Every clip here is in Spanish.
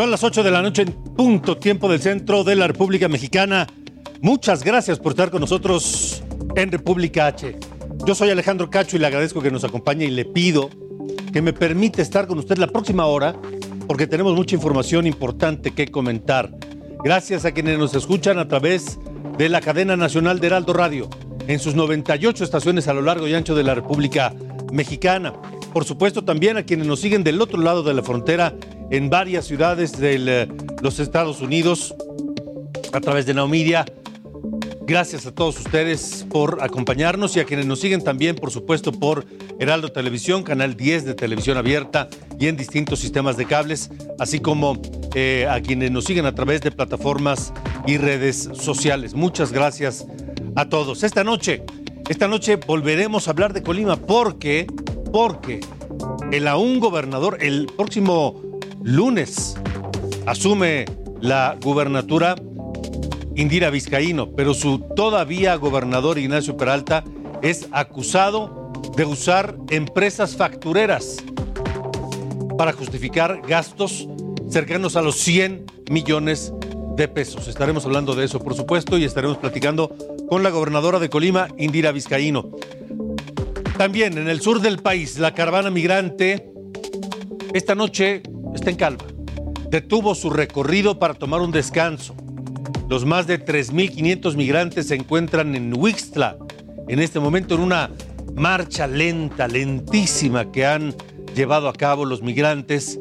Son las 8 de la noche en punto tiempo del centro de la República Mexicana. Muchas gracias por estar con nosotros en República H. Yo soy Alejandro Cacho y le agradezco que nos acompañe y le pido que me permite estar con usted la próxima hora porque tenemos mucha información importante que comentar. Gracias a quienes nos escuchan a través de la cadena nacional de Heraldo Radio en sus 98 estaciones a lo largo y ancho de la República Mexicana. Por supuesto también a quienes nos siguen del otro lado de la frontera en varias ciudades de los Estados Unidos a través de Naumedia. Gracias a todos ustedes por acompañarnos y a quienes nos siguen también, por supuesto, por Heraldo Televisión, Canal 10 de Televisión Abierta y en distintos sistemas de cables, así como eh, a quienes nos siguen a través de plataformas y redes sociales. Muchas gracias a todos. Esta noche, esta noche volveremos a hablar de Colima porque, porque el aún gobernador, el próximo lunes asume la gubernatura Indira Vizcaíno, pero su todavía gobernador Ignacio Peralta es acusado de usar empresas factureras para justificar gastos cercanos a los 100 millones de pesos. Estaremos hablando de eso, por supuesto, y estaremos platicando con la gobernadora de Colima, Indira Vizcaíno. También en el sur del país, la caravana migrante esta noche está en calma. Detuvo su recorrido para tomar un descanso. Los más de 3.500 migrantes se encuentran en Huixtla, en este momento en una marcha lenta, lentísima que han llevado a cabo los migrantes,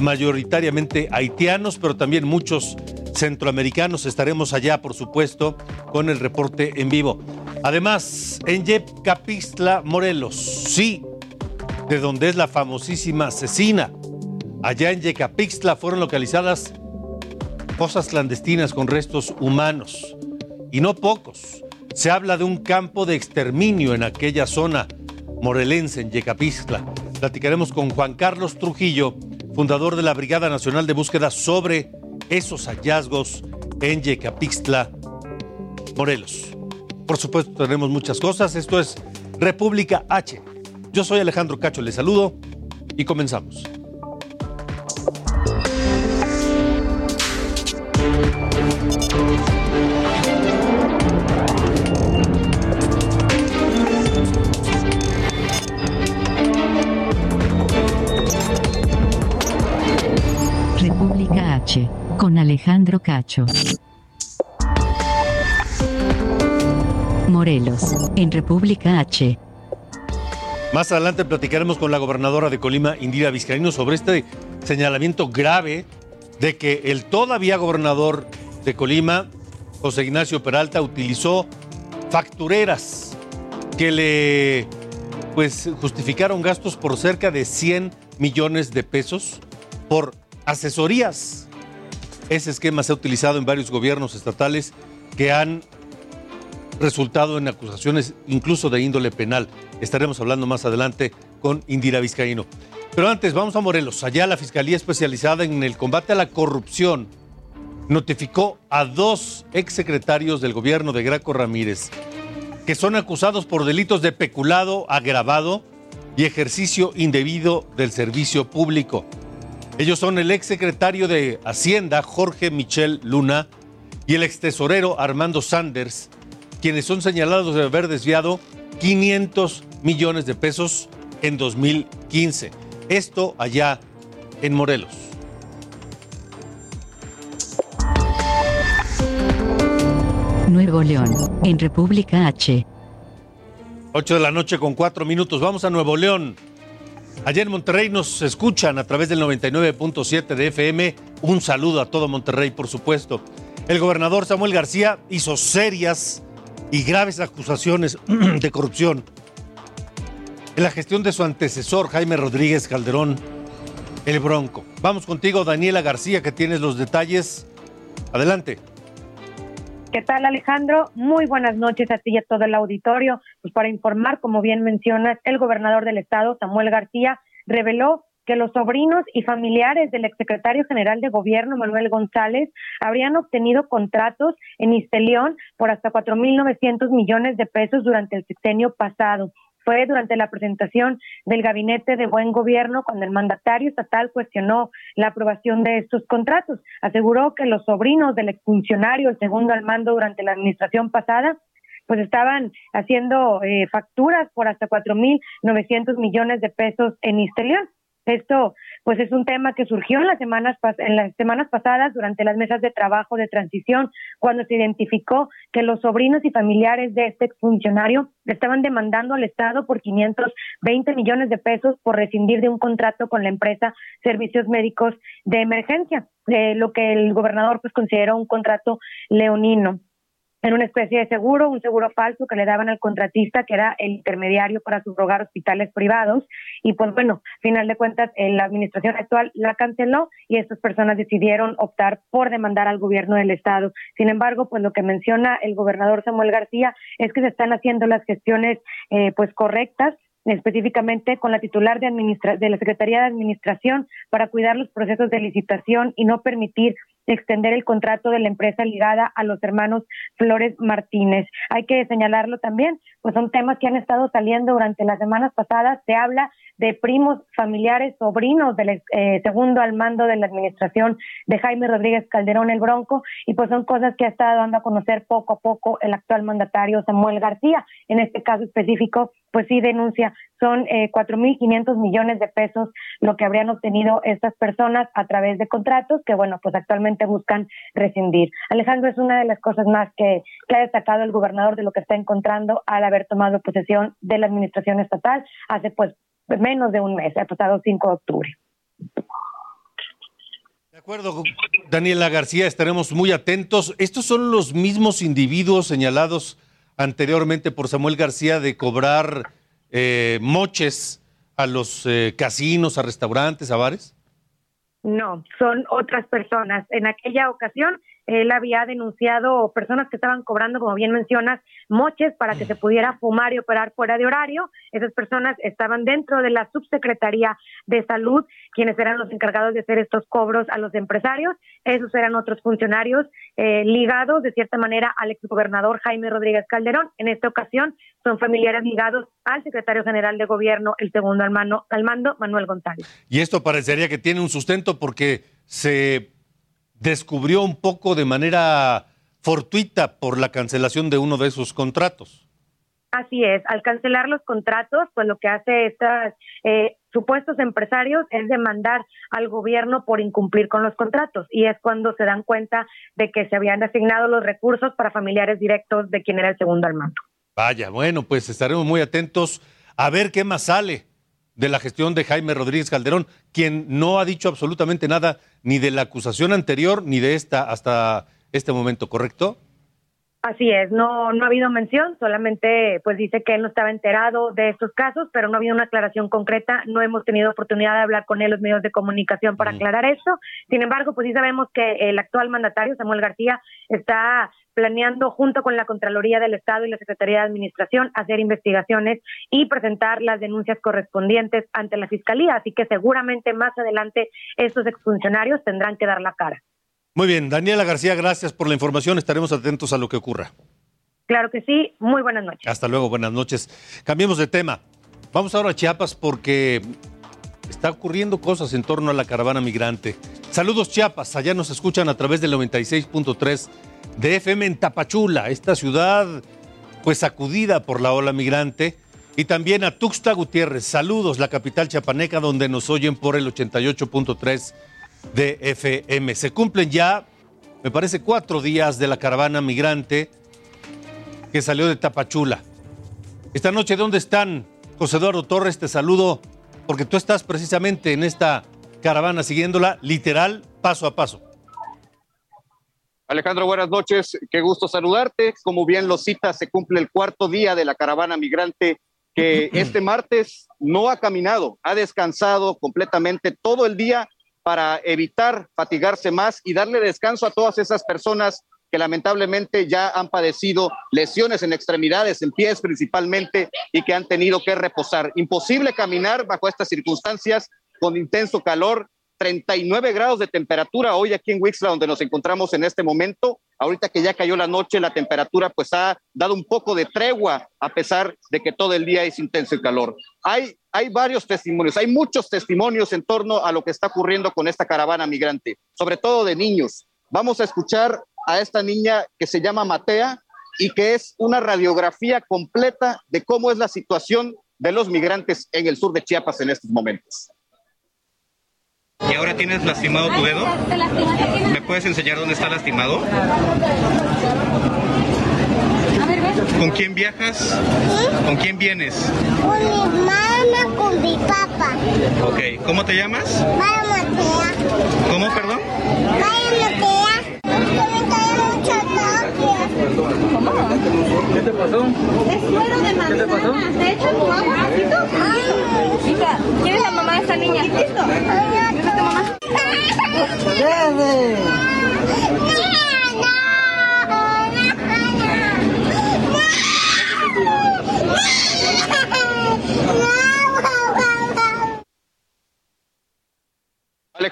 mayoritariamente haitianos, pero también muchos centroamericanos. Estaremos allá, por supuesto, con el reporte en vivo. Además, en Yepcapistla, Morelos, sí, de donde es la famosísima asesina Allá en Yecapixtla fueron localizadas fosas clandestinas con restos humanos. Y no pocos. Se habla de un campo de exterminio en aquella zona morelense, en Yecapixtla. Platicaremos con Juan Carlos Trujillo, fundador de la Brigada Nacional de Búsqueda, sobre esos hallazgos en Yecapixtla, Morelos. Por supuesto, tenemos muchas cosas. Esto es República H. Yo soy Alejandro Cacho, les saludo y comenzamos. Cacho. Morelos, en República H. Más adelante platicaremos con la gobernadora de Colima, Indira Vizcaíno, sobre este señalamiento grave de que el todavía gobernador de Colima, José Ignacio Peralta, utilizó factureras que le pues justificaron gastos por cerca de 100 millones de pesos por asesorías. Ese esquema se ha utilizado en varios gobiernos estatales que han resultado en acusaciones incluso de índole penal. Estaremos hablando más adelante con Indira Vizcaíno. Pero antes, vamos a Morelos. Allá la Fiscalía Especializada en el Combate a la Corrupción notificó a dos exsecretarios del gobierno de Graco Ramírez que son acusados por delitos de peculado agravado y ejercicio indebido del servicio público. Ellos son el exsecretario de Hacienda, Jorge Michel Luna, y el extesorero Armando Sanders, quienes son señalados de haber desviado 500 millones de pesos en 2015. Esto allá en Morelos. Nuevo León, en República H. 8 de la noche con 4 minutos. Vamos a Nuevo León. Allá en Monterrey nos escuchan a través del 99.7 de FM. Un saludo a todo Monterrey, por supuesto. El gobernador Samuel García hizo serias y graves acusaciones de corrupción en la gestión de su antecesor, Jaime Rodríguez Calderón, el Bronco. Vamos contigo, Daniela García, que tienes los detalles. Adelante. ¿Qué tal, Alejandro? Muy buenas noches a ti y a todo el auditorio. Pues para informar, como bien mencionas, el gobernador del estado, Samuel García, reveló que los sobrinos y familiares del exsecretario general de gobierno, Manuel González, habrían obtenido contratos en Istelión por hasta 4.900 millones de pesos durante el sexenio pasado fue durante la presentación del Gabinete de Buen Gobierno cuando el mandatario estatal cuestionó la aprobación de estos contratos. Aseguró que los sobrinos del exfuncionario, el segundo al mando durante la administración pasada, pues estaban haciendo eh, facturas por hasta 4.900 millones de pesos en Istelión. Esto, pues, es un tema que surgió en las semanas en las semanas pasadas durante las mesas de trabajo de transición, cuando se identificó que los sobrinos y familiares de este exfuncionario estaban demandando al Estado por 520 millones de pesos por rescindir de un contrato con la empresa Servicios Médicos de Emergencia, eh, lo que el gobernador pues consideró un contrato leonino en una especie de seguro, un seguro falso que le daban al contratista, que era el intermediario para subrogar hospitales privados. Y pues bueno, final de cuentas, eh, la administración actual la canceló y estas personas decidieron optar por demandar al gobierno del Estado. Sin embargo, pues lo que menciona el gobernador Samuel García es que se están haciendo las gestiones eh, pues correctas específicamente con la titular de, de la Secretaría de Administración para cuidar los procesos de licitación y no permitir extender el contrato de la empresa ligada a los hermanos Flores Martínez. Hay que señalarlo también, pues son temas que han estado saliendo durante las semanas pasadas. Se habla de primos, familiares, sobrinos del eh, segundo al mando de la administración de Jaime Rodríguez Calderón el Bronco, y pues son cosas que ha estado dando a conocer poco a poco el actual mandatario Samuel García. En este caso específico, pues sí denuncia, son eh, 4.500 millones de pesos lo que habrían obtenido estas personas a través de contratos que, bueno, pues actualmente buscan rescindir. Alejandro, es una de las cosas más que, ha destacado el gobernador de lo que está encontrando al haber tomado posesión de la administración estatal hace pues menos de un mes, el pasado 5 de octubre. De acuerdo, Daniela García, estaremos muy atentos. Estos son los mismos individuos señalados anteriormente por Samuel García de cobrar eh, moches a los eh, casinos, a restaurantes, a bares. No, son otras personas. En aquella ocasión él había denunciado personas que estaban cobrando, como bien mencionas, moches para que se pudiera fumar y operar fuera de horario. Esas personas estaban dentro de la subsecretaría de salud, quienes eran los encargados de hacer estos cobros a los empresarios. Esos eran otros funcionarios eh, ligados, de cierta manera, al exgobernador Jaime Rodríguez Calderón. En esta ocasión son familiares ligados al secretario general de gobierno, el segundo al mando, al mando Manuel González. Y esto parecería que tiene un sustento porque se descubrió un poco de manera fortuita por la cancelación de uno de esos contratos. Así es, al cancelar los contratos, pues lo que hace estos eh, supuestos empresarios es demandar al gobierno por incumplir con los contratos y es cuando se dan cuenta de que se habían asignado los recursos para familiares directos de quien era el segundo al mando. Vaya, bueno, pues estaremos muy atentos a ver qué más sale de la gestión de Jaime Rodríguez Calderón, quien no ha dicho absolutamente nada ni de la acusación anterior ni de esta hasta este momento, ¿correcto? Así es, no, no ha habido mención, solamente pues dice que él no estaba enterado de estos casos, pero no ha habido una aclaración concreta, no hemos tenido oportunidad de hablar con él los medios de comunicación para aclarar eso. Sin embargo, pues sí sabemos que el actual mandatario, Samuel García, está planeando junto con la Contraloría del Estado y la Secretaría de Administración hacer investigaciones y presentar las denuncias correspondientes ante la Fiscalía. Así que seguramente más adelante estos exfuncionarios tendrán que dar la cara. Muy bien, Daniela García, gracias por la información. Estaremos atentos a lo que ocurra. Claro que sí. Muy buenas noches. Hasta luego, buenas noches. Cambiemos de tema. Vamos ahora a Chiapas porque está ocurriendo cosas en torno a la caravana migrante. Saludos Chiapas, allá nos escuchan a través del 96.3 de FM en Tapachula, esta ciudad pues sacudida por la ola migrante. Y también a Tuxtla Gutiérrez, saludos, la capital chiapaneca, donde nos oyen por el 88.3 de FM. Se cumplen ya, me parece, cuatro días de la caravana migrante que salió de Tapachula. Esta noche, ¿dónde están? José Eduardo Torres, te saludo. porque tú estás precisamente en esta caravana siguiéndola literal paso a paso. Alejandro, buenas noches. Qué gusto saludarte. Como bien lo citas, se cumple el cuarto día de la caravana migrante que este martes no ha caminado, ha descansado completamente todo el día para evitar fatigarse más y darle descanso a todas esas personas que lamentablemente ya han padecido lesiones en extremidades, en pies principalmente, y que han tenido que reposar. Imposible caminar bajo estas circunstancias con intenso calor 39 grados de temperatura hoy aquí en Wixla, donde nos encontramos en este momento. Ahorita que ya cayó la noche, la temperatura pues ha dado un poco de tregua, a pesar de que todo el día es intenso el calor. Hay, hay varios testimonios, hay muchos testimonios en torno a lo que está ocurriendo con esta caravana migrante, sobre todo de niños. Vamos a escuchar a esta niña que se llama Matea y que es una radiografía completa de cómo es la situación de los migrantes en el sur de Chiapas en estos momentos. ¿Y ahora tienes lastimado tu dedo? ¿Me puedes enseñar dónde está lastimado? ¿Con quién viajas? ¿Con quién vienes? Con mi mamá, con mi papá. Ok, ¿cómo te llamas? Matea. ¿Cómo, perdón? ¿Qué te pasó? Es suero de ¿Qué te pasó? ¿Te echo tu agua. Hija, ¿quién es la mamá de esta niña? ¿Quién es tu mamá?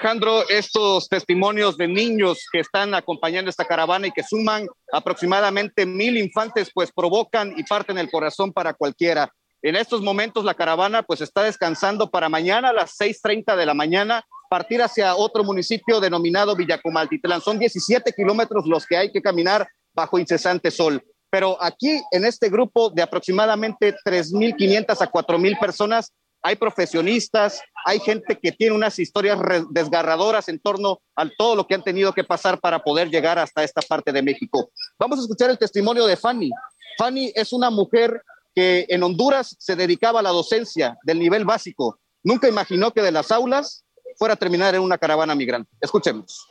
Alejandro, estos testimonios de niños que están acompañando esta caravana y que suman aproximadamente mil infantes, pues provocan y parten el corazón para cualquiera. En estos momentos la caravana pues está descansando para mañana a las 6.30 de la mañana partir hacia otro municipio denominado Villacomaltitlán. Son 17 kilómetros los que hay que caminar bajo incesante sol. Pero aquí en este grupo de aproximadamente 3.500 a 4.000 personas hay profesionistas, hay gente que tiene unas historias desgarradoras en torno a todo lo que han tenido que pasar para poder llegar hasta esta parte de México. Vamos a escuchar el testimonio de Fanny. Fanny es una mujer que en Honduras se dedicaba a la docencia del nivel básico. Nunca imaginó que de las aulas fuera a terminar en una caravana migrante. Escuchemos.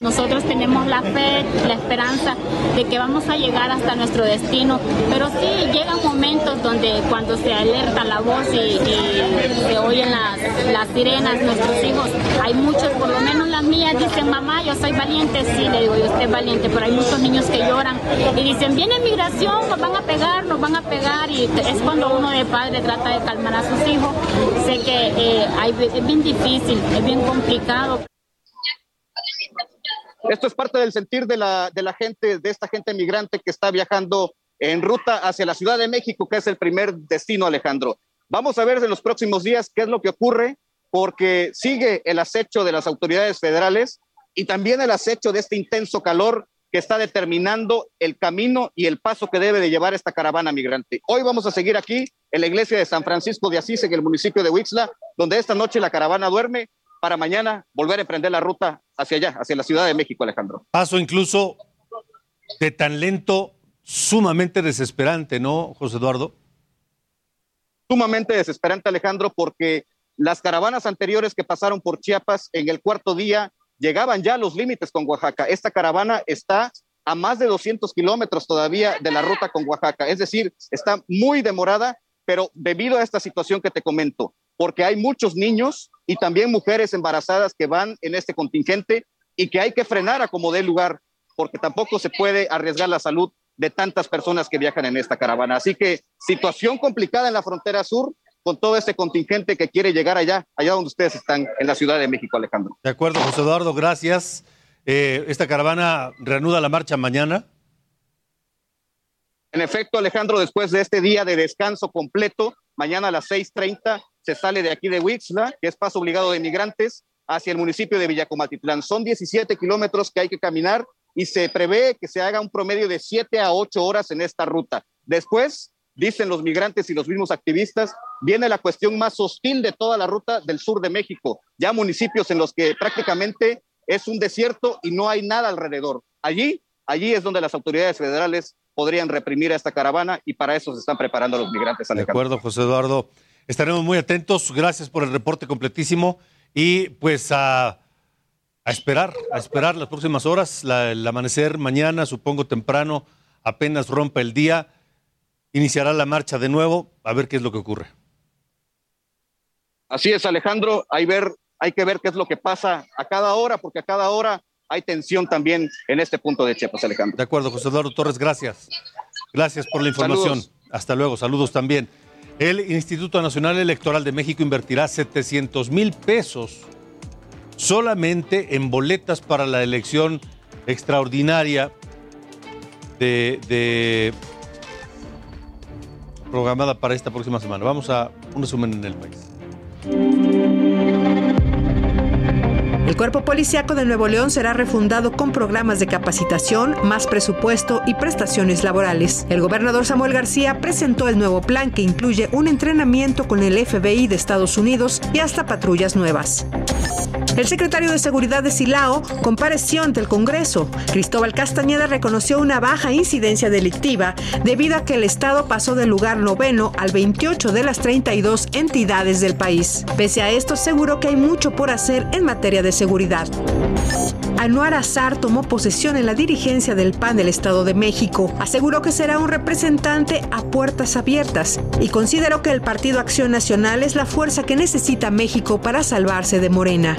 Nosotros tenemos la fe, la esperanza de que vamos a llegar hasta nuestro destino, pero sí llegan momentos donde cuando se alerta la voz y, se oyen las, las, sirenas, nuestros hijos, hay muchos, por lo menos las mías, dicen, mamá, yo soy valiente, sí, le digo, yo estoy valiente, pero hay muchos niños que lloran y dicen, viene migración, nos van a pegar, nos van a pegar, y es cuando uno de padre trata de calmar a sus hijos. Sé que eh, hay, es bien difícil, es bien complicado. Esto es parte del sentir de la, de la gente, de esta gente migrante que está viajando en ruta hacia la Ciudad de México, que es el primer destino, Alejandro. Vamos a ver en los próximos días qué es lo que ocurre, porque sigue el acecho de las autoridades federales y también el acecho de este intenso calor que está determinando el camino y el paso que debe de llevar esta caravana migrante. Hoy vamos a seguir aquí en la iglesia de San Francisco de Asís, en el municipio de Huixla, donde esta noche la caravana duerme para mañana volver a emprender la ruta hacia allá, hacia la Ciudad de México, Alejandro. Paso incluso de tan lento, sumamente desesperante, ¿no, José Eduardo? Sumamente desesperante, Alejandro, porque las caravanas anteriores que pasaron por Chiapas en el cuarto día llegaban ya a los límites con Oaxaca. Esta caravana está a más de 200 kilómetros todavía de la ruta con Oaxaca, es decir, está muy demorada, pero debido a esta situación que te comento, porque hay muchos niños y también mujeres embarazadas que van en este contingente y que hay que frenar a como dé lugar, porque tampoco se puede arriesgar la salud de tantas personas que viajan en esta caravana. Así que situación complicada en la frontera sur con todo este contingente que quiere llegar allá, allá donde ustedes están, en la Ciudad de México, Alejandro. De acuerdo, José Eduardo, gracias. Eh, esta caravana reanuda la marcha mañana. En efecto, Alejandro, después de este día de descanso completo, mañana a las 6.30 se sale de aquí de Huixla, que es paso obligado de migrantes, hacia el municipio de Villacomaltitlán. Son 17 kilómetros que hay que caminar y se prevé que se haga un promedio de 7 a 8 horas en esta ruta. Después, dicen los migrantes y los mismos activistas, viene la cuestión más hostil de toda la ruta del sur de México, ya municipios en los que prácticamente es un desierto y no hay nada alrededor. Allí, allí es donde las autoridades federales podrían reprimir a esta caravana y para eso se están preparando los migrantes. De acuerdo, José Eduardo. Estaremos muy atentos. Gracias por el reporte completísimo. Y pues a, a esperar, a esperar las próximas horas. La- el amanecer mañana, supongo temprano, apenas rompa el día. Iniciará la marcha de nuevo. A ver qué es lo que ocurre. Así es, Alejandro. Hay, ver, hay que ver qué es lo que pasa a cada hora, porque a cada hora hay tensión también en este punto de Chiapas, Alejandro. De acuerdo, José Eduardo Torres, gracias. Gracias por la información. Saludos. Hasta luego, saludos también. El Instituto Nacional Electoral de México invertirá 700 mil pesos solamente en boletas para la elección extraordinaria programada para esta próxima semana. Vamos a un resumen en el país. El cuerpo policiaco de Nuevo León será refundado con programas de capacitación, más presupuesto y prestaciones laborales. El gobernador Samuel García presentó el nuevo plan que incluye un entrenamiento con el FBI de Estados Unidos y hasta patrullas nuevas. El secretario de Seguridad de Silao compareció ante el Congreso. Cristóbal Castañeda reconoció una baja incidencia delictiva debido a que el Estado pasó del lugar noveno al 28 de las 32 entidades del país. Pese a esto, aseguró que hay mucho por hacer en materia de seguridad. Anuar Azar tomó posesión en la dirigencia del PAN del Estado de México. Aseguró que será un representante a puertas abiertas y consideró que el Partido Acción Nacional es la fuerza que necesita México para salvarse de Morena.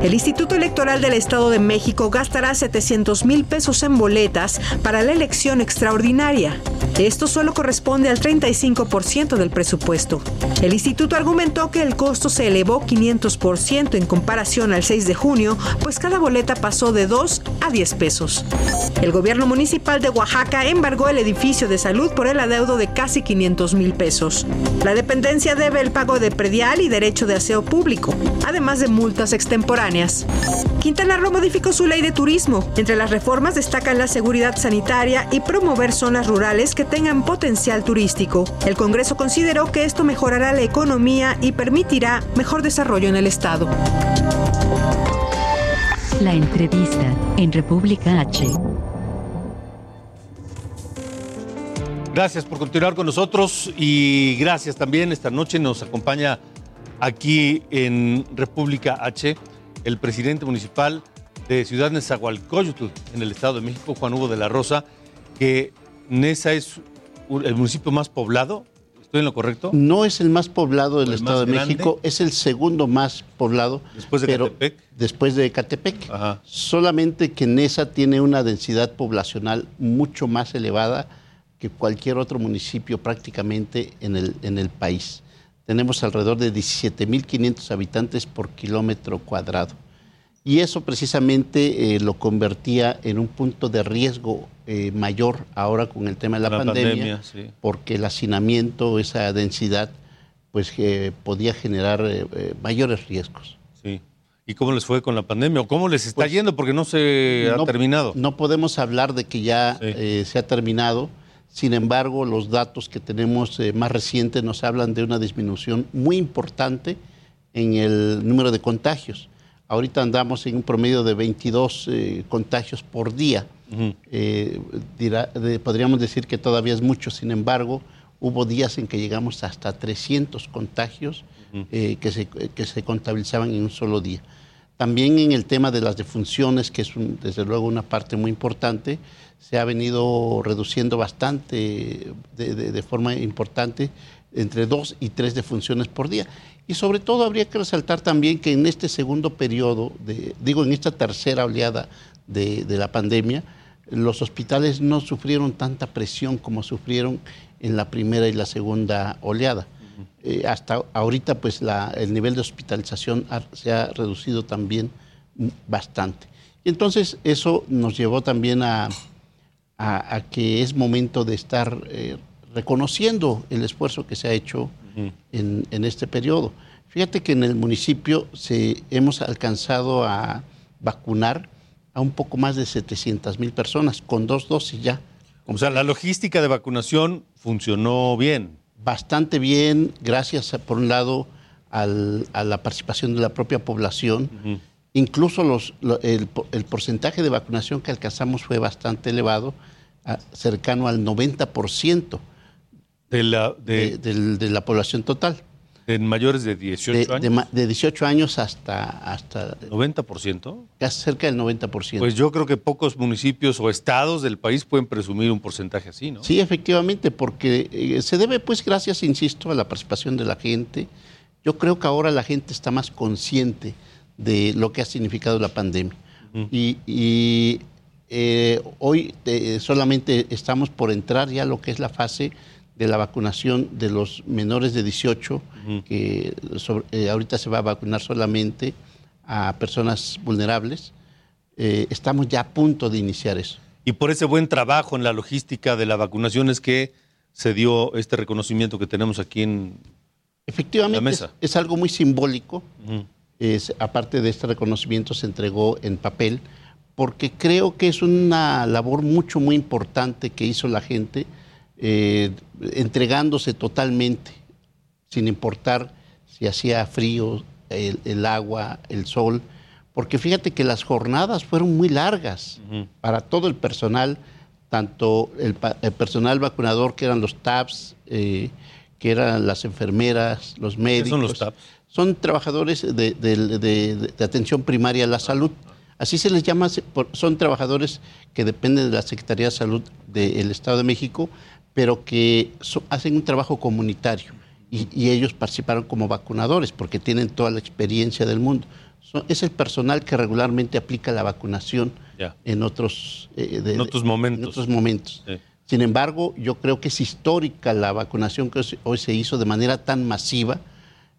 El Instituto Electoral del Estado de México gastará 700 mil pesos en boletas para la elección extraordinaria. Esto solo corresponde al 35% del presupuesto. El instituto argumentó que el costo se elevó 500% en comparación al 6 de junio, pues cada boleta pasó de 2 a 10 pesos. El gobierno municipal de Oaxaca embargó el edificio de salud por el adeudo de casi 500 mil pesos. La dependencia debe el pago de predial y derecho de aseo público, además de multas extemporáneas. Quintana Roo modificó su ley de turismo. Entre las reformas destacan la seguridad sanitaria y promover zonas rurales que tengan potencial turístico. El Congreso consideró que esto mejorará la economía y permitirá mejor desarrollo en el Estado. La entrevista en República H. Gracias por continuar con nosotros y gracias también. Esta noche nos acompaña aquí en República H el presidente municipal de Ciudad Nezahualcóyotl, en el Estado de México, Juan Hugo de la Rosa, que Nesa es el municipio más poblado. ¿Estoy en lo correcto? No es el más poblado del ¿El Estado de grande? México, es el segundo más poblado. Después de pero Catepec. Después de Catepec. Solamente que Nesa tiene una densidad poblacional mucho más elevada que cualquier otro municipio prácticamente en el, en el país. Tenemos alrededor de 17.500 habitantes por kilómetro cuadrado. Y eso precisamente eh, lo convertía en un punto de riesgo eh, mayor ahora con el tema de la, La pandemia, pandemia, sí. porque el hacinamiento, esa densidad, pues eh, podía generar eh, eh, mayores riesgos. Sí. ¿Y cómo les fue con la pandemia? ¿O cómo les está yendo? Porque no se ha terminado. No podemos hablar de que ya eh, se ha terminado. Sin embargo, los datos que tenemos más recientes nos hablan de una disminución muy importante en el número de contagios. Ahorita andamos en un promedio de 22 eh, contagios por día. Eh, dirá- de- podríamos decir que todavía es mucho, sin embargo, hubo días en que llegamos hasta 300 contagios eh, que, se, que se contabilizaban en un solo día. También en el tema de las defunciones, que es un- desde luego una parte muy importante, se ha venido reduciendo bastante, de, de- de forma importante, entre dos y tres defunciones por día. Y sobre todo habría que resaltar también que en este segundo periodo, de, digo, en esta tercera oleada de, de la pandemia, los hospitales no sufrieron tanta presión como sufrieron en la primera y la segunda oleada. Eh, hasta ahorita, pues la- el nivel de hospitalización ha- se ha reducido también bastante. Y entonces eso nos llevó también a, a- a que es momento de estar eh, reconociendo el esfuerzo que se ha hecho en, en este periodo. Fíjate que en el municipio se, hemos alcanzado a vacunar a un poco más de 700 mil personas con dos dosis ya. O sea, la logística de vacunación funcionó bien. Bastante bien, gracias a, por un lado al- a la participación de la propia población. Incluso los, lo- el, el porcentaje de vacunación que alcanzamos fue bastante elevado, a- cercano al 90% de la, de, la población total. En mayores de 18 de, años. de 18 años hasta, hasta 90%. casi cerca del 90%. Pues yo creo que pocos municipios o estados del país pueden presumir un porcentaje así, ¿no? Sí, efectivamente, porque eh, se debe, pues, gracias, insisto, a la participación de la gente. Yo creo que ahora la gente está más consciente de lo que ha significado la pandemia. Y, y, eh, hoy eh, solamente estamos por entrar ya a lo que es la fase de la vacunación de los menores de 18, que sobre- eh, ahorita se va a vacunar solamente a personas vulnerables. Eh, estamos ya a punto de iniciar eso. Y por ese buen trabajo en la logística de la vacunación es que se dio este reconocimiento que tenemos aquí en Efectivamente, la es, mesa. es algo muy simbólico. Es- aparte de este reconocimiento, se entregó en papel, porque creo que es una labor mucho, muy importante que hizo la gente, eh, entregándose totalmente, sin importar si hacía frío, el, el agua, el sol, porque fíjate que las jornadas fueron muy largas para todo el personal, tanto el, el personal vacunador, que eran los TAPS, eh, que eran las enfermeras, los médicos. son los TAPS? Son trabajadores de, de- de- de atención primaria a la salud. Así se les llama, son trabajadores que dependen de la Secretaría de Salud del Estado de México, pero que so- hacen un trabajo comunitario y, y ellos participaron como vacunadores porque tienen toda la experiencia del mundo. Es el personal que regularmente aplica la vacunación en otros, eh, de- En otros momentos. en otros momentos. Sí. Sin embargo, yo creo que es histórica la vacunación que hoy- hoy se hizo de manera tan masiva.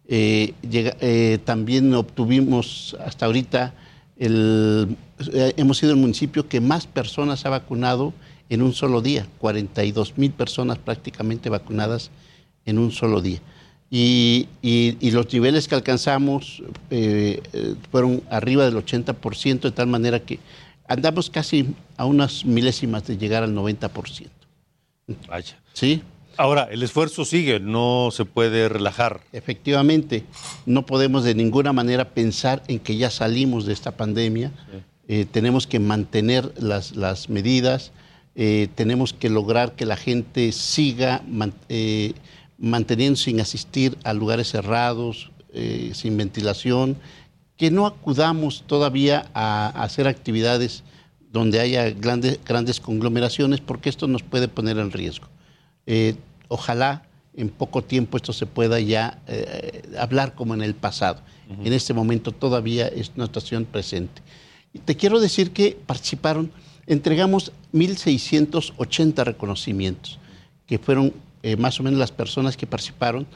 Eh, llega- eh, también obtuvimos hasta ahorita, el, eh, hemos sido el municipio que más personas ha vacunado en un solo día, 42 mil personas prácticamente vacunadas en un solo día. Y, y- y los niveles que alcanzamos eh, eh, fueron arriba del 80%, de tal manera que andamos casi a unas milésimas de llegar al 90%. Vaya. ¿Sí? Ahora, el esfuerzo sigue, no se puede relajar. Efectivamente, no podemos de ninguna manera pensar en que ya salimos de esta pandemia. Eh, tenemos que mantener las, las medidas, eh, tenemos que lograr que la gente siga man- eh, manteniendo sin asistir a lugares cerrados, eh, sin ventilación, que no acudamos todavía a, a hacer actividades donde haya grandes, grandes conglomeraciones, porque esto nos puede poner en riesgo. Eh, ojalá en poco tiempo esto se pueda ya eh, hablar como en el pasado. En este momento todavía es una situación presente. Y te quiero decir que participaron, entregamos 1.680 reconocimientos, que fueron eh, más o menos las personas que participaron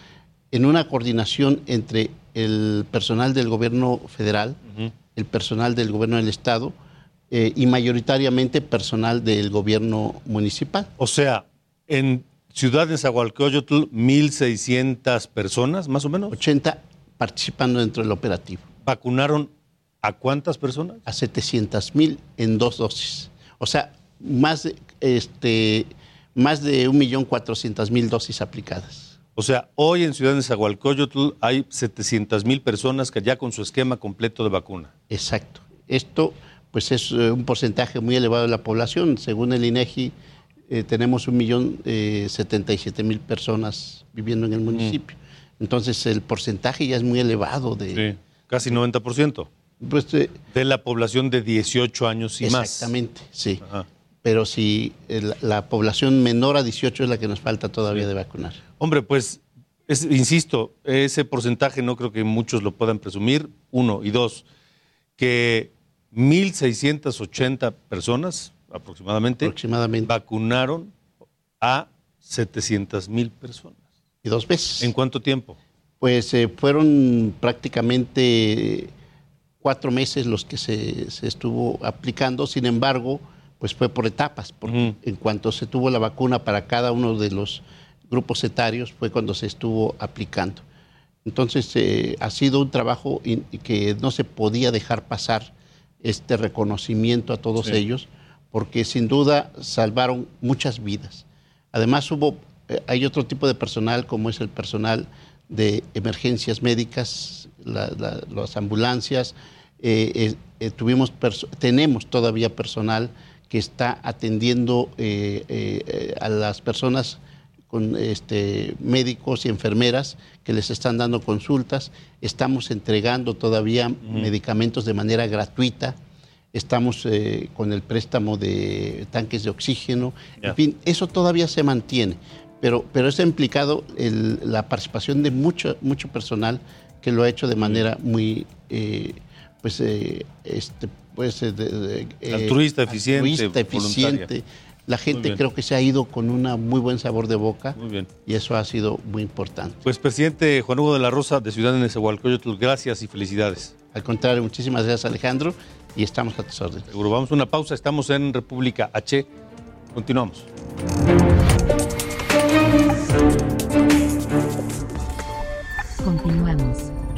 en una coordinación entre el personal del gobierno federal, el personal del gobierno del estado eh, y mayoritariamente personal del gobierno municipal. O sea, en Ciudad de Zahualcóyotl, 1.600 personas, más o menos. 80 participando dentro del operativo. ¿Vacunaron a cuántas personas? A 700 mil en dos dosis. O sea, más de, este, más de 1.400.000 dosis aplicadas. O sea, hoy en Ciudad de Zahualcóyotl hay 700 mil personas que ya con su esquema completo de vacuna. Exacto. Esto pues es eh, un porcentaje muy elevado de la población. Según el INEGI, eh, tenemos un millón eh, setenta y siete mil personas viviendo en el municipio. Entonces el porcentaje ya es muy elevado de, Sí, casi 90%. Pues, eh, De la población de 18 años y más. exactamente, sí. Ajá. Pero si el- la población menor a 18 es la que nos falta todavía de vacunar. Hombre, pues, es- insisto, ese porcentaje no creo que muchos lo puedan presumir. Uno. Y dos, que 1.680 personas aproximadamente, Aproximadamente. vacunaron a 700 mil personas. Y dos veces. ¿En cuánto tiempo? Pues eh, fueron prácticamente cuatro meses los que se, se estuvo aplicando, sin embargo, pues fue por etapas, porque en cuanto se tuvo la vacuna para cada uno de los grupos etarios fue cuando se estuvo aplicando. Entonces eh, ha sido un trabajo in- que no se podía dejar pasar este reconocimiento a todos Sí. ellos, porque sin duda salvaron muchas vidas. Además hubo, eh, hay otro tipo de personal como es el personal de emergencias médicas, la- la- las ambulancias. eh, eh, tuvimos tenemos todavía personal que está atendiendo eh, a las personas con este, médicos y enfermeras que les están dando consultas. Estamos entregando todavía medicamentos de manera gratuita. Estamos eh, con el préstamo de tanques de oxígeno. En fin, eso todavía se mantiene. Pero, pero eso ha implicado el- la participación de mucho, mucho personal que lo ha hecho de manera muy, eh, pues, eh, este, pues, eh, de- de- eh, Altruista, eficiente, altruista, eficiente. La gente creo que se ha ido con un muy buen sabor de boca. Muy bien. Y eso ha sido muy importante. Pues presidente Juan Hugo de la Rosa de Ciudad de Nezahualcóyotl, gracias y felicidades. Al contrario, muchísimas gracias Alejandro y estamos a tus órdenes. Seguro, vamos a una pausa, estamos en República H. Continuamos.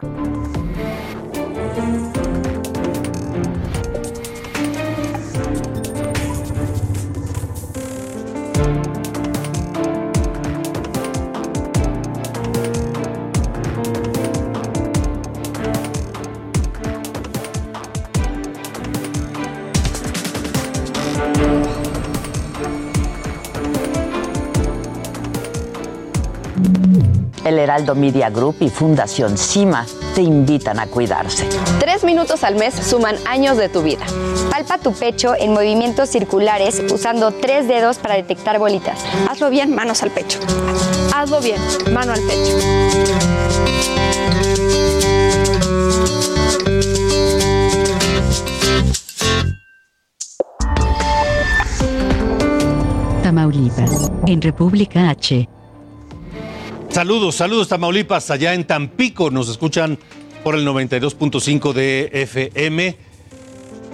Thank you. El Heraldo Media Group y Fundación CIMA te invitan a cuidarse. Tres minutos al mes suman años de tu vida. Palpa tu pecho en movimientos circulares usando tres dedos para detectar bolitas. Hazlo bien, manos al pecho. Hazlo bien, mano al pecho. Tamaulipas. En República H. Saludos, saludos Tamaulipas, allá en Tampico nos escuchan por el 92.5 de FM.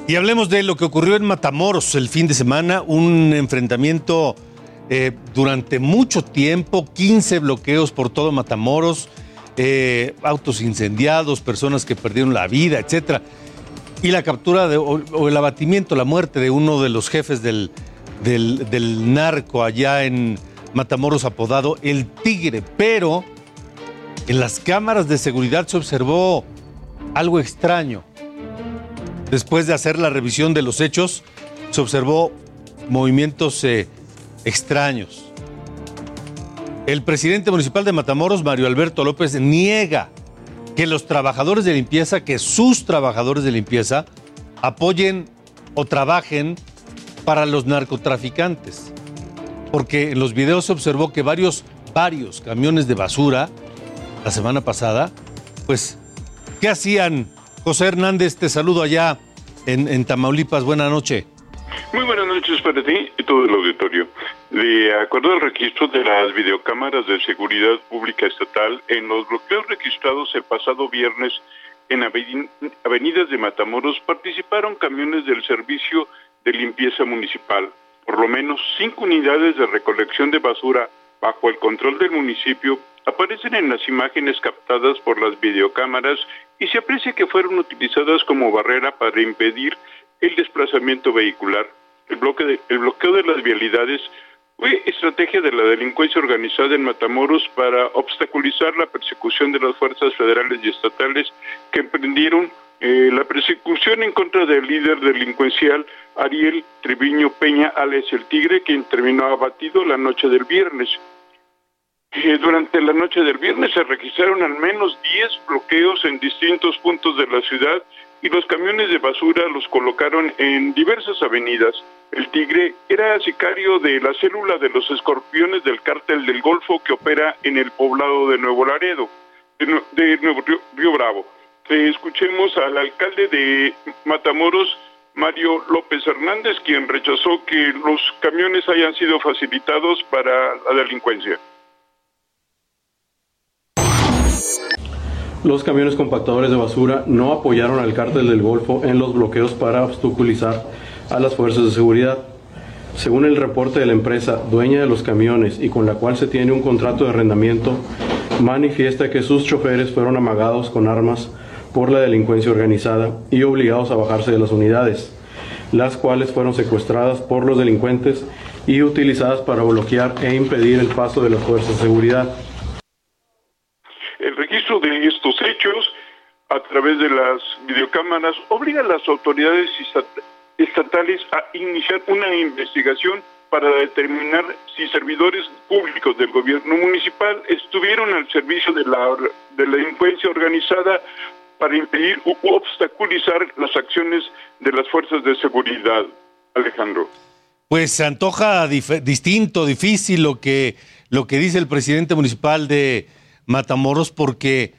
Y hablemos de lo que ocurrió en Matamoros el fin de semana, un enfrentamiento eh, durante mucho tiempo, 15 bloqueos por todo Matamoros, eh, autos incendiados, personas que perdieron la vida, etcétera. Y la captura o, el abatimiento, la muerte de uno de los jefes del- del narco allá en Matamoros apodado El Tigre. Pero en las cámaras de seguridad se observó algo extraño. Después de hacer la revisión de los hechos, se observó movimientos eh, extraños. El presidente municipal de Matamoros, Mario Alberto López, niega que los trabajadores de limpieza, que sus trabajadores de limpieza, apoyen o trabajen para los narcotraficantes. Porque en los videos se observó que varios, varios camiones de basura la semana pasada, pues, ¿qué hacían? José Hernández, te saludo allá en, en Tamaulipas. Buena noche. Muy buenas noches para ti y todo el auditorio. De acuerdo al registro de las videocámaras de seguridad pública estatal, en los bloqueos registrados el pasado viernes en aveni- avenidas de Matamoros participaron camiones del servicio de limpieza municipal. Por lo menos cinco unidades de recolección de basura bajo el control del municipio aparecen en las imágenes captadas por las videocámaras y se aprecia que fueron utilizadas como barrera para impedir el desplazamiento vehicular. El, bloque de- el bloqueo de las vialidades fue estrategia de la delincuencia organizada en Matamoros para obstaculizar la persecución de las fuerzas federales y estatales que emprendieron eh, la persecución en contra del líder delincuencial Ariel Treviño Peña, alias el Tigre, quien terminó abatido la noche del viernes. Eh, Durante la noche del viernes se registraron al menos 10 bloqueos en distintos puntos de la ciudad y los camiones de basura los colocaron en diversas avenidas. el Tigre, era sicario de la célula de los escorpiones del cártel del Golfo que opera en el poblado de Nuevo Laredo, de Nuevo Río, Río Bravo. Eh, escuchemos al alcalde de Matamoros, Mario López Hernández, quien rechazó que los camiones hayan sido facilitados para la delincuencia. Los camiones compactadores de basura no apoyaron al cártel del Golfo en los bloqueos para obstaculizar a las fuerzas de seguridad. Según el reporte de la empresa dueña de los camiones y con la cual se tiene un contrato de arrendamiento, manifiesta que sus choferes fueron amagados con armas por la delincuencia organizada y obligados a bajarse de las unidades, las cuales fueron secuestradas por los delincuentes y utilizadas para bloquear e impedir el paso de las fuerzas de seguridad. El registro de estos hechos a través de las videocámaras obliga a las autoridades estatales a iniciar una investigación para determinar si servidores públicos del gobierno municipal estuvieron al servicio de la, de la delincuencia organizada para impedir u obstaculizar las acciones de las fuerzas de seguridad. Alejandro. Pues se antoja distinto, difícil lo que, lo que dice el presidente municipal de Matamoros, porque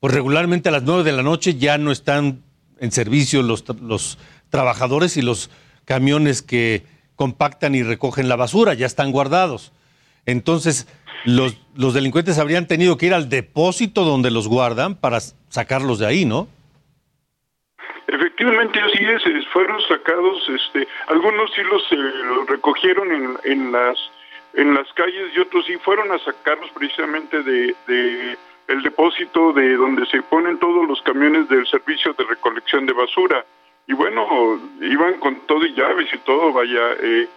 pues, regularmente a las nueve de la noche ya no están en servicio los, tra- los trabajadores y los camiones que compactan y recogen la basura, ya están guardados. Entonces, los, los delincuentes habrían tenido que ir al depósito donde los guardan para sacarlos de ahí, ¿no? Efectivamente, así es, fueron sacados, este, algunos sí los, eh, los recogieron en, en las en las calles y otros sí fueron a sacarlos precisamente de, de el depósito de donde se ponen todos los camiones del servicio de recolección de basura. Y bueno, iban con todo y llaves y todo, vaya, eh,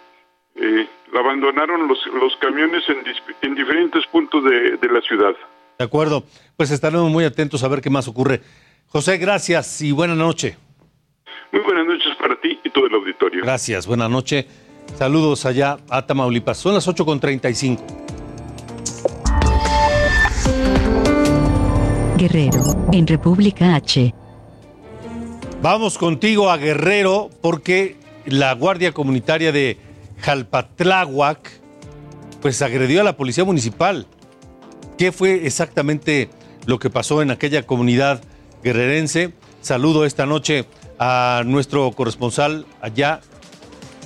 eh, abandonaron los, los camiones en, diferentes puntos de, de la ciudad. De acuerdo, pues estaremos muy atentos a ver qué más ocurre. José, gracias y buena noche. Muy buenas noches para ti y todo el auditorio. Gracias, buena noche. Saludos allá a Tamaulipas. Son las 8.35. Guerrero, en República H. Vamos contigo a Guerrero porque la Guardia Comunitaria de Jalpatláhuac pues agredió a la Policía Municipal. ¿Qué fue exactamente lo que pasó en aquella comunidad guerrerense? Saludo esta noche a nuestro corresponsal allá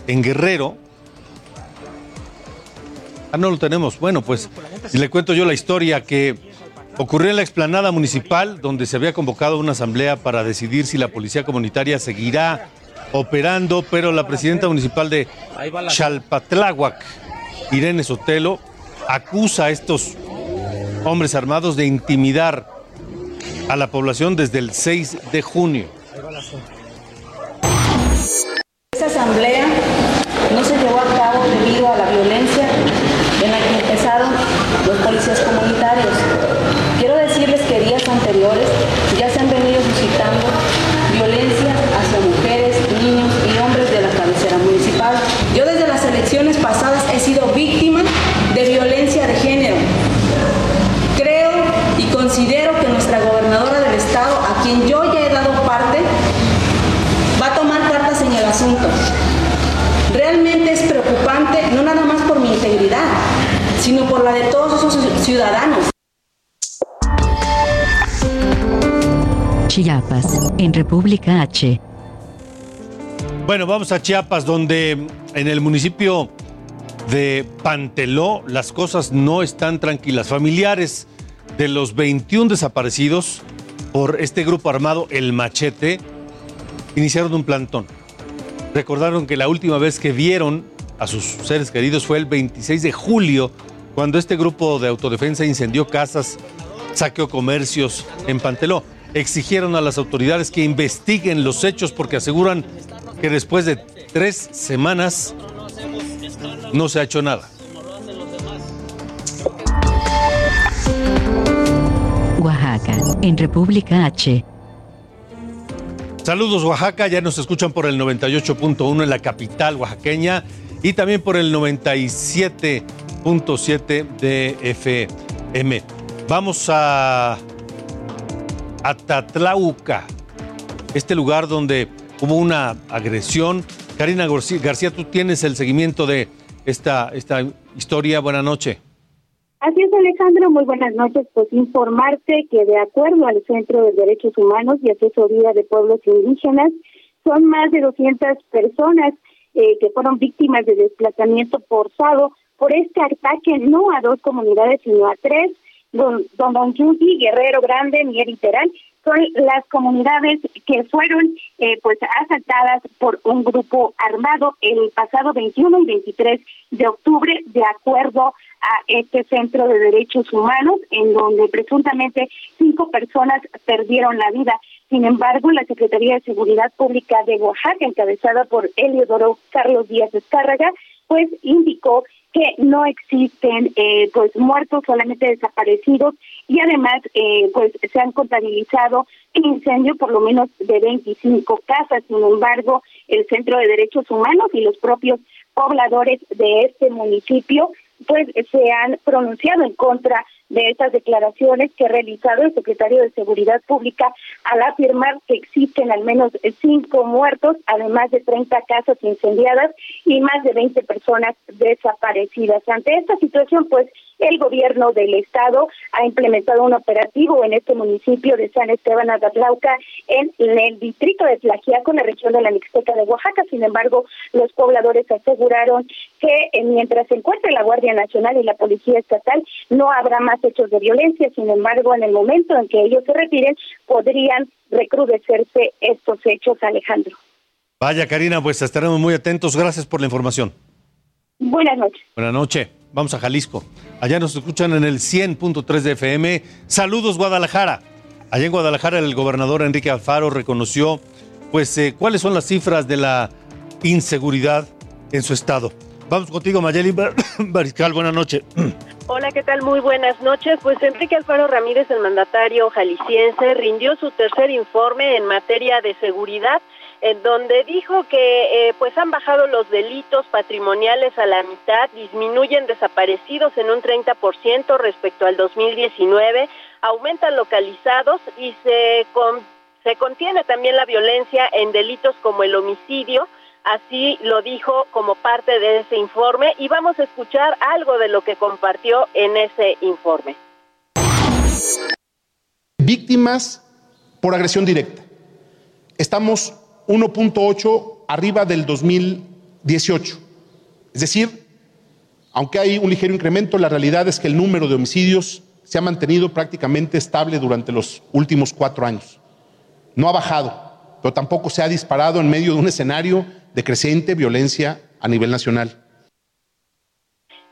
en Guerrero. Ah, no lo tenemos. Bueno, pues le cuento yo la historia que ocurrió en la explanada municipal donde se había convocado una asamblea para decidir si la policía comunitaria seguirá operando, pero la presidenta municipal de Chalpatláhuac, Irene Sotelo, acusa a estos hombres armados de intimidar a la población desde el 6 de junio. Esa asamblea no se llevó a cabo debido a la violencia Chiapas, en República H. Bueno, vamos a Chiapas, donde en el municipio de Panteló las cosas no están tranquilas. Familiares de los 21 desaparecidos por este grupo armado, el Machete, iniciaron un plantón. Recordaron que la última vez que vieron a sus seres queridos fue el 26 de julio, cuando este grupo de autodefensa incendió casas, saqueó comercios en Panteló. Exigieron a las autoridades que investiguen los hechos porque aseguran que después de tres semanas no se ha hecho nada. Oaxaca, en República H. Saludos Oaxaca, ya nos escuchan por el 98.1 en la capital oaxaqueña y también por el 97.7 de FM. Vamos a Atatlauca, este lugar donde hubo una agresión Karina García, tú tienes el seguimiento de esta, esta historia. Buenas noches. Así es, Alejandro. Muy buenas noches. Pues informarte que de acuerdo al Centro de Derechos Humanos y Asesoría de Pueblos Indígenas, son más de 200 personas eh, que fueron víctimas de desplazamiento forzado por este ataque no a dos comunidades, sino a tres, don, don, don Guerrero Grande, Mier y Terán, son las comunidades que fueron eh, pues asaltadas por un grupo armado el pasado 21 y 23 de octubre de acuerdo a este centro de derechos humanos en donde presuntamente cinco personas perdieron la vida. Sin embargo, la Secretaría de Seguridad Pública de Oaxaca, encabezada por Eliodoro Carlos Díaz Escárraga, pues indicó que no existen eh, pues muertos, solamente desaparecidos y además eh, pues se han contabilizado incendios por lo menos de 25 casas. Sin embargo, el Centro de Derechos Humanos y los propios pobladores de este municipio pues se han pronunciado en contra de estas declaraciones que ha realizado el secretario de Seguridad Pública al afirmar que existen al menos cinco muertos, además de 30 casas incendiadas y más de 20 personas desaparecidas. Ante esta situación, pues el gobierno del estado ha implementado un operativo en este municipio de San Esteban Azatlauca en, el distrito de Tlaxiaco, en la región de la Mixteca de Oaxaca. Sin embargo, los pobladores aseguraron que eh, mientras se encuentre la Guardia Nacional y la Policía Estatal, no habrá más hechos de violencia. Sin embargo, en el momento en que ellos se retiren, podrían recrudecerse estos hechos, Alejandro. Vaya, Karina, pues estaremos muy atentos. Gracias por la información. Buenas noches. Buenas noches. Vamos a Jalisco. Allá nos escuchan en el 100.3 de FM. Saludos, Guadalajara. Allá en Guadalajara el gobernador Enrique Alfaro reconoció, pues, eh, cuáles son las cifras de la inseguridad en su estado. Vamos contigo, Mayeli Bariscal. Buenas noches. Hola, ¿qué tal? Muy buenas noches. Pues Enrique Alfaro Ramírez, el mandatario jalisciense, rindió su tercer informe en materia de seguridad en donde dijo que eh, pues han bajado los delitos patrimoniales a la mitad, disminuyen desaparecidos en un 30% respecto al 2019, aumentan localizados y se, se contiene también la violencia en delitos como el homicidio, así lo dijo como parte de ese informe y vamos a escuchar algo de lo que compartió en ese informe. Víctimas por agresión directa. Estamos 1.8 arriba del 2018. Es decir, aunque hay un ligero incremento, la realidad es que el número de homicidios se ha mantenido prácticamente estable durante los últimos cuatro años. No ha bajado, pero tampoco se ha disparado en medio de un escenario de creciente violencia a nivel nacional.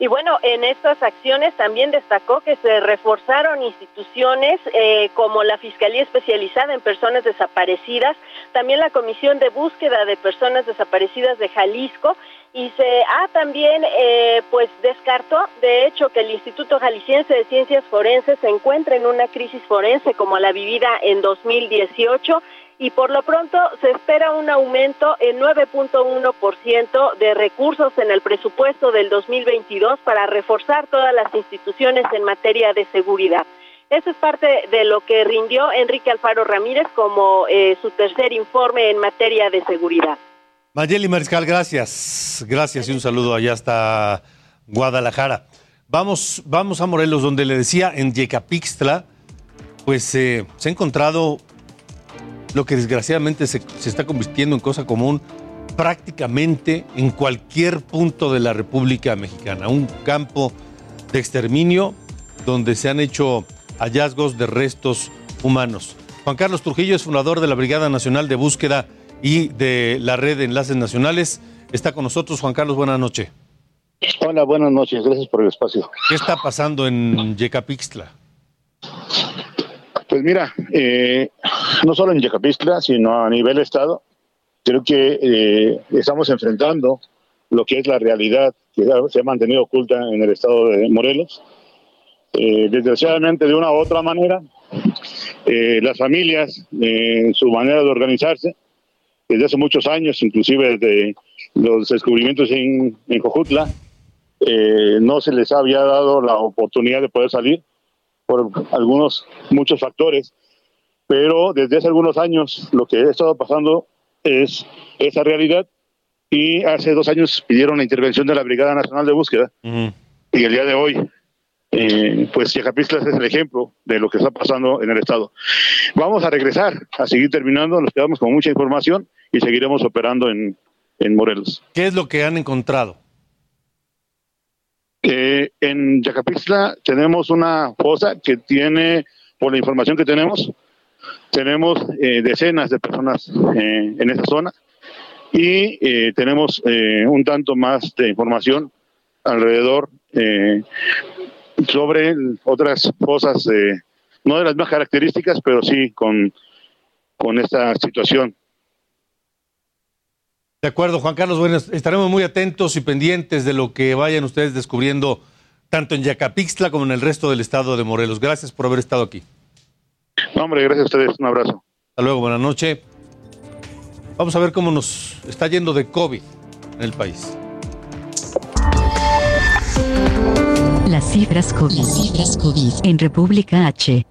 Y bueno, en estas acciones también destacó que se reforzaron instituciones eh, como la Fiscalía Especializada en Personas Desaparecidas, también la Comisión de Búsqueda de Personas Desaparecidas de Jalisco y se ha también eh, pues descartó de hecho que el Instituto Jalisciense de Ciencias Forenses se encuentra en una crisis forense como la vivida en 2018 y por lo pronto se espera un aumento en 9.1% de recursos en el presupuesto del 2022 para reforzar todas las instituciones en materia de seguridad. Eso es parte de lo que rindió Enrique Alfaro Ramírez como eh, su tercer informe en materia de seguridad. Mayeli Mariscal, gracias. Gracias y un saludo allá hasta Guadalajara. Vamos, vamos a Morelos, donde le decía en Yecapixtla, pues eh, se ha encontrado lo que desgraciadamente se, está convirtiendo en cosa común prácticamente en cualquier punto de la República Mexicana. Un campo de exterminio donde se han hecho hallazgos de restos humanos. Juan Carlos Trujillo es fundador de la Brigada Nacional de Búsqueda y de la Red de Enlaces Nacionales. Está con nosotros. Juan Carlos, buenas noches. Hola, buenas noches. Gracias por el espacio. ¿Qué está pasando en Yecapixtla? Pues mira, eh, no solo en Yacapistla, sino a nivel Estado, creo que eh, estamos enfrentando lo que es la realidad que se ha mantenido oculta en el Estado de Morelos. Eh, desgraciadamente, de una u otra manera, las familias, en su manera de organizarse, desde hace muchos años, inclusive desde los descubrimientos en, en Jojutla, no se les había dado la oportunidad de poder salir por algunos, muchos factores, pero desde hace algunos años lo que ha estado pasando es esa realidad y hace dos años pidieron la intervención de la Brigada Nacional de Búsqueda y el día de hoy eh, pues Yacapistla es el ejemplo de lo que está pasando en el estado. Vamos a regresar a seguir terminando, nos quedamos con mucha información y seguiremos operando en, en Morelos. ¿Qué es lo que han encontrado? Eh, en Yacapistla tenemos una fosa que tiene, por la información que tenemos, tenemos eh, decenas de personas eh, en esa zona y eh, tenemos eh, un tanto más de información alrededor eh, sobre otras fosas, no de las más características, pero sí con, con esta situación. De acuerdo, Juan Carlos, bueno, estaremos muy atentos y pendientes de lo que vayan ustedes descubriendo tanto en Yacapixtla como en el resto del estado de Morelos. Gracias por haber estado aquí. No, hombre, gracias a ustedes. Un abrazo. Hasta luego, buenas noches. Vamos a ver cómo nos está yendo de COVID en el país. Las cifras COVID. Las cifras COVID en República H.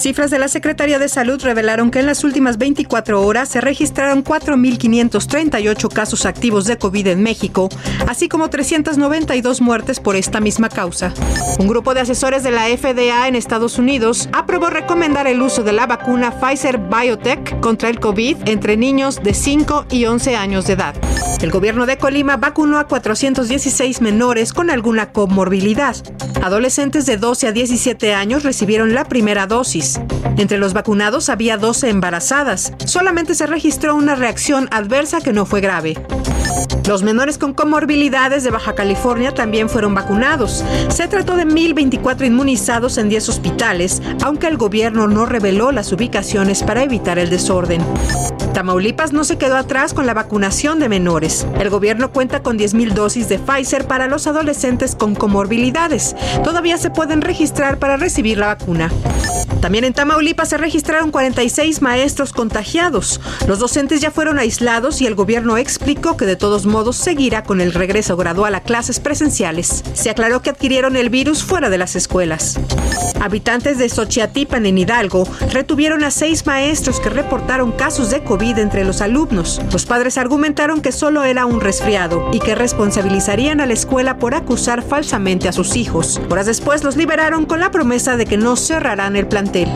Cifras de la Secretaría de Salud revelaron que en las últimas 24 horas se registraron 4.538 casos activos de COVID en México, así como 392 muertes por esta misma causa. Un grupo de asesores de la FDA en Estados Unidos aprobó recomendar el uso de la vacuna Pfizer BioTech contra el COVID entre niños de 5 y 11 años de edad. El gobierno de Colima vacunó a 416 menores con alguna comorbilidad. Adolescentes de 12 a 17 años recibieron la primera dosis. Entre los vacunados había 12 embarazadas. Solamente se registró una reacción adversa que no fue grave. Los menores con comorbilidades de Baja California también fueron vacunados. Se trató de 1.024 inmunizados en 10 hospitales, aunque el gobierno no reveló las ubicaciones para evitar el desorden. Tamaulipas no se quedó atrás con la vacunación de menores. El gobierno cuenta con 10.000 dosis de Pfizer para los adolescentes con comorbilidades. Todavía se pueden registrar para recibir la vacuna. También en Tamaulipas se registraron 46 maestros contagiados. Los docentes ya fueron aislados y el gobierno explicó que de todos modos seguirá con el regreso gradual a clases presenciales. Se aclaró que adquirieron el virus fuera de las escuelas. Habitantes de Xochiatipan en Hidalgo retuvieron a seis maestros que reportaron casos de COVID entre los alumnos. Los padres argumentaron que solo era un resfriado y que responsabilizarían a la escuela por acusar falsamente a sus hijos. Horas después los liberaron con la promesa de que no cerrarán el plantel.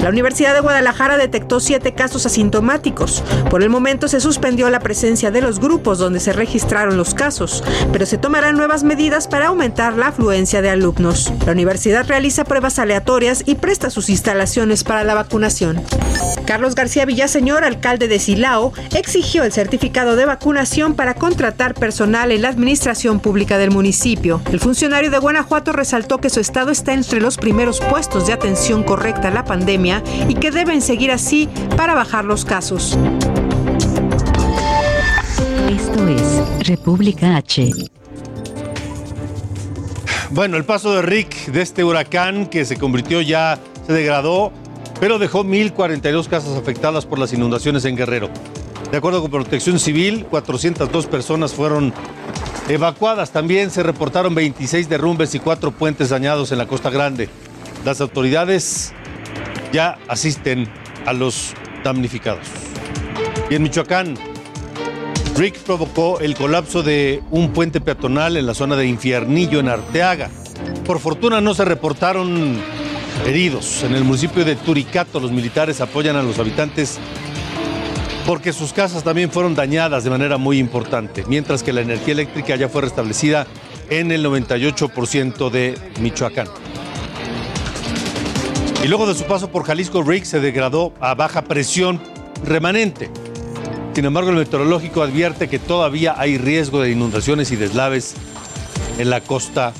La Universidad de Guadalajara detectó siete casos asintomáticos. Por el momento se suspendió la presencia de los grupos donde se registraron los casos, pero se tomarán nuevas medidas para aumentar la afluencia de alumnos. La universidad realiza pruebas aleatorias y presta sus instalaciones para la vacunación. Carlos García Villaseñor, alcalde de Silao, exigió el certificado de vacunación para contratar personal en la administración pública del municipio. El funcionario de Guanajuato resaltó que su estado está entre los primeros puestos de atención correcta a la pandemia y que deben seguir así para bajar los casos. Esto es República H. Bueno, el paso de Rick de este huracán que se convirtió ya, se degradó, pero dejó 1.042 casas afectadas por las inundaciones en Guerrero. De acuerdo con Protección Civil, 402 personas fueron evacuadas. También se reportaron 26 derrumbes y 4 puentes dañados en la Costa Grande. Las autoridades ya asisten a los damnificados. Y en Michoacán, Rick provocó el colapso de un puente peatonal en la zona de Infiernillo, en Arteaga. Por fortuna no se reportaron heridos. En el municipio de Turicato, los militares apoyan a los habitantes porque sus casas también fueron dañadas de manera muy importante, mientras que la energía eléctrica ya fue restablecida en el 98% de Michoacán. Y luego de su paso por Jalisco, Rick se degradó a baja presión remanente. Sin embargo, el meteorológico advierte que todavía hay riesgo de inundaciones y deslaves en la costa.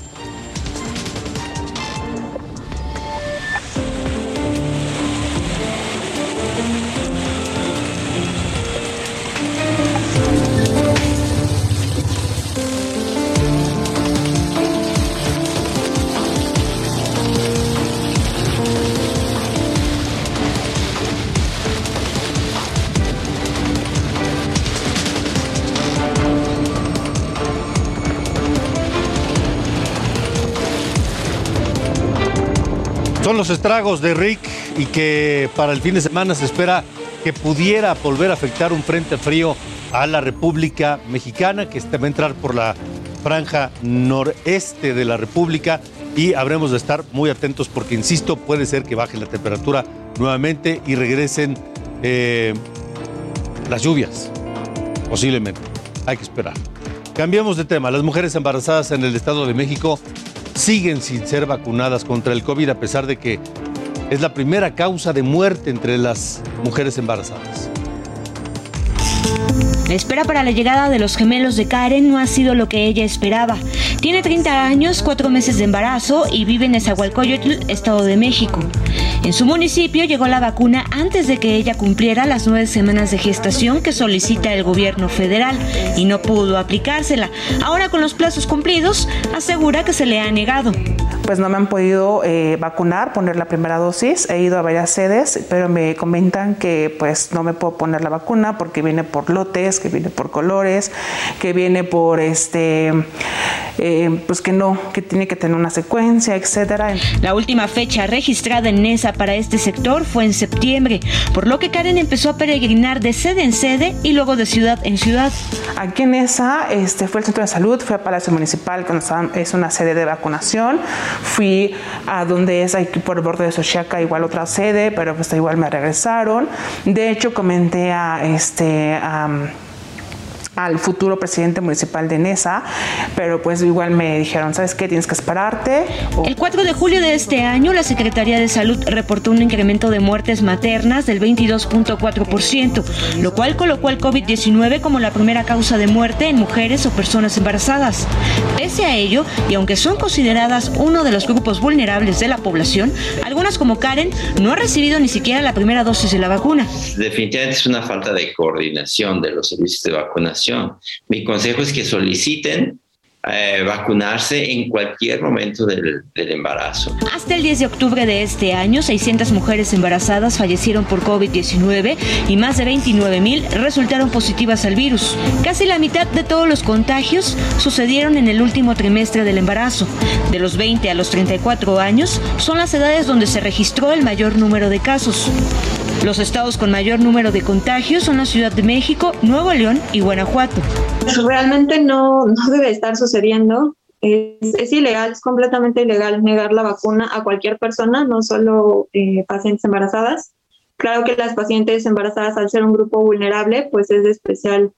Son los estragos de Rick y que para el fin de semana se espera que pudiera volver a afectar un frente frío a la República Mexicana, que va a entrar por la franja noreste de la República y habremos de estar muy atentos porque, insisto, puede ser que baje la temperatura nuevamente y regresen eh, las lluvias, posiblemente. Hay que esperar. Cambiamos de tema. Las mujeres embarazadas en el Estado de México siguen sin ser vacunadas contra el COVID a pesar de que es la primera causa de muerte entre las mujeres embarazadas. La espera para la llegada de los gemelos de Karen no ha sido lo que ella esperaba. Tiene 30 años, 4 meses de embarazo y vive en Esahualcoyotl, Estado de México. En su municipio llegó la vacuna antes de que ella cumpliera las nueve semanas de gestación que solicita el gobierno federal y no pudo aplicársela. Ahora con los plazos cumplidos, asegura que se le ha negado pues no me han podido eh, vacunar, poner la primera dosis. He ido a varias sedes, pero me comentan que pues no me puedo poner la vacuna porque viene por lotes, que viene por colores, que viene por este, eh, pues que no, que tiene que tener una secuencia, etcétera. La última fecha registrada en NESA para este sector fue en septiembre, por lo que Karen empezó a peregrinar de sede en sede y luego de ciudad en ciudad. Aquí en NESA este, fue el centro de salud, fue a Palacio Municipal, que es una sede de vacunación Fui a donde es aquí por el borde de Sochiaca, igual otra sede, pero pues igual me regresaron. De hecho, comenté a este al futuro presidente municipal de Nesa, pero pues igual me dijeron, ¿sabes qué? Tienes que esperarte. El 4 de julio de este año, la Secretaría de Salud reportó un incremento de muertes maternas del 22.4%, lo cual colocó al COVID-19 como la primera causa de muerte en mujeres o personas embarazadas. Pese a ello, y aunque son consideradas uno de los grupos vulnerables de la población, algunas como Karen no han recibido ni siquiera la primera dosis de la vacuna. Definitivamente es una falta de coordinación de los servicios de vacunación mi consejo es que soliciten eh, vacunarse en cualquier momento del, del, embarazo. Hasta el 10 de octubre de este año, 600 mujeres embarazadas fallecieron por COVID-19 y más de 29 mil resultaron positivas al virus. Casi la mitad de todos los contagios sucedieron en el último trimestre del embarazo. De los 20 a los 34 años son las edades donde se registró el mayor número de casos. Los estados con mayor número de contagios son la Ciudad de México, Nuevo León y Guanajuato. Realmente no, no debe estar sucediendo. Es, ilegal, es completamente ilegal negar la vacuna a cualquier persona, no solo eh, pacientes embarazadas. Claro que las pacientes embarazadas, al ser un grupo vulnerable, pues es de especial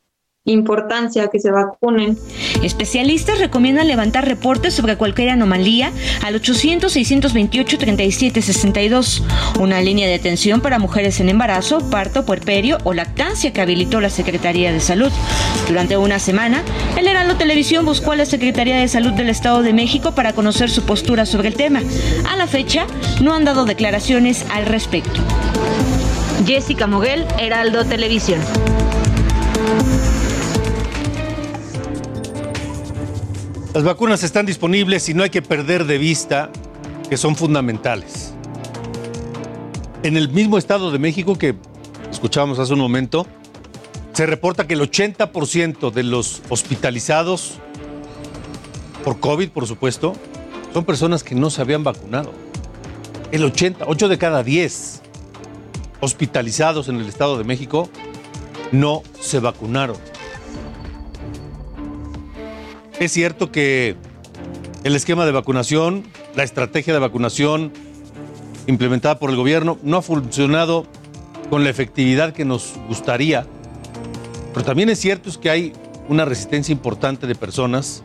importancia que se vacunen. Especialistas recomiendan levantar reportes sobre cualquier anomalía al 800-628-3762, una línea de atención para mujeres en embarazo, parto, puerperio o lactancia que habilitó la Secretaría de Salud. Durante una semana, el Heraldo Televisión buscó a la Secretaría de Salud del Estado de México para conocer su postura sobre el tema. A la fecha, no han dado declaraciones al respecto. Jessica Moguel, Heraldo Televisión. Las vacunas están disponibles y no hay que perder de vista que son fundamentales. En el mismo Estado de México que escuchábamos hace un momento, se reporta que el 80% de los hospitalizados por COVID, por supuesto, son personas que no se habían vacunado. El 80, 8 de cada 10 hospitalizados en el Estado de México no se vacunaron. Es cierto que el esquema de vacunación, la estrategia de vacunación implementada por el gobierno no ha funcionado con la efectividad que nos gustaría, pero también es cierto que hay una resistencia importante de personas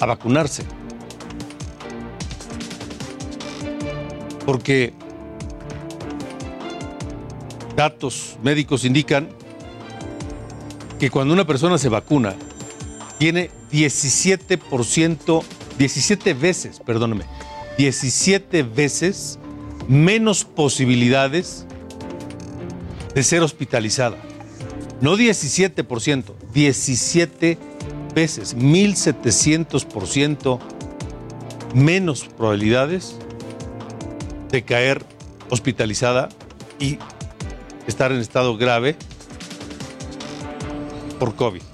a vacunarse. Porque datos médicos indican que cuando una persona se vacuna, tiene 17%, 17 veces, perdóname, 17 veces menos posibilidades de ser hospitalizada. No 17%, 17 veces, 1700% menos probabilidades de caer hospitalizada y estar en estado grave por COVID.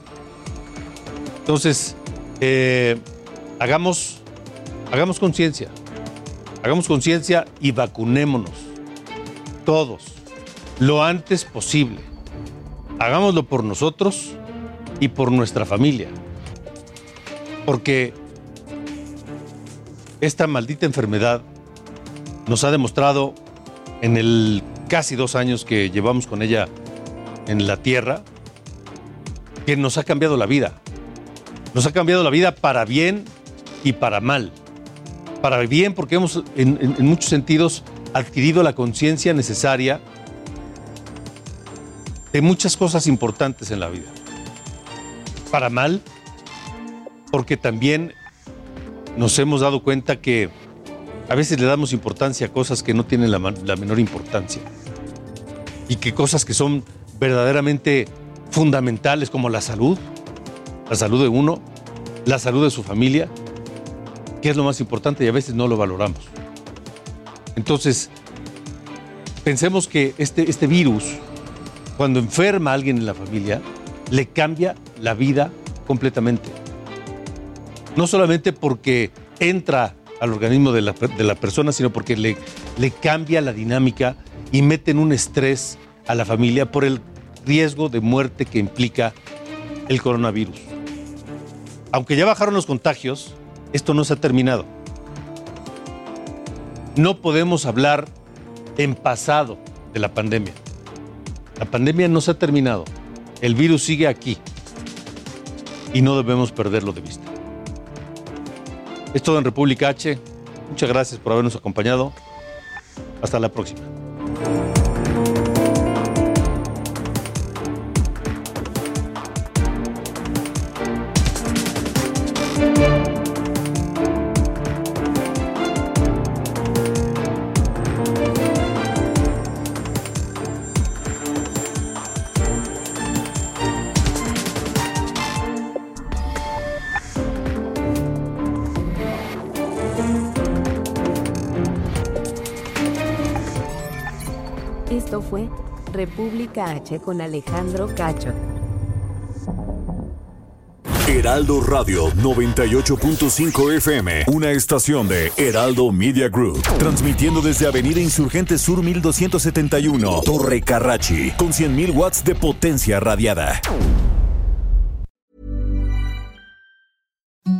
Entonces, eh, hagamos, hagamos conciencia, hagamos conciencia y vacunémonos, todos, lo antes posible. Hagámoslo por nosotros y por nuestra familia. Porque esta maldita enfermedad nos ha demostrado en el casi dos años que llevamos con ella en la tierra que nos ha cambiado la vida. Nos ha cambiado la vida para bien y para mal. Para bien porque hemos en, muchos sentidos adquirido la conciencia necesaria de muchas cosas importantes en la vida. Para mal porque también nos hemos dado cuenta que a veces le damos importancia a cosas que no tienen la menor importancia y que cosas que son verdaderamente fundamentales como la salud, la salud de uno, la salud de su familia, que es lo más importante y a veces no lo valoramos. Entonces, pensemos que este, este virus, cuando enferma a alguien en la familia, le cambia la vida completamente. No solamente porque entra al organismo de la, de la persona, sino porque le, le cambia la dinámica y mete en un estrés a la familia por el riesgo de muerte que implica el coronavirus. Aunque ya bajaron los contagios, esto no se ha terminado. No podemos hablar en pasado de la pandemia. La pandemia no se ha terminado. El virus sigue aquí y no debemos perderlo de vista. Es todo en República H. Muchas gracias por habernos acompañado. Hasta la próxima. H con Alejandro Cacho. Heraldo Radio 98.5 FM, una estación de Heraldo Media Group, transmitiendo desde Avenida Insurgente Sur 1271, Torre Carrachi, con 100.000 watts de potencia radiada.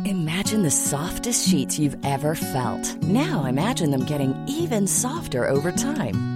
Imagine the softest sheets you've ever felt. Now imagine them getting even softer over time.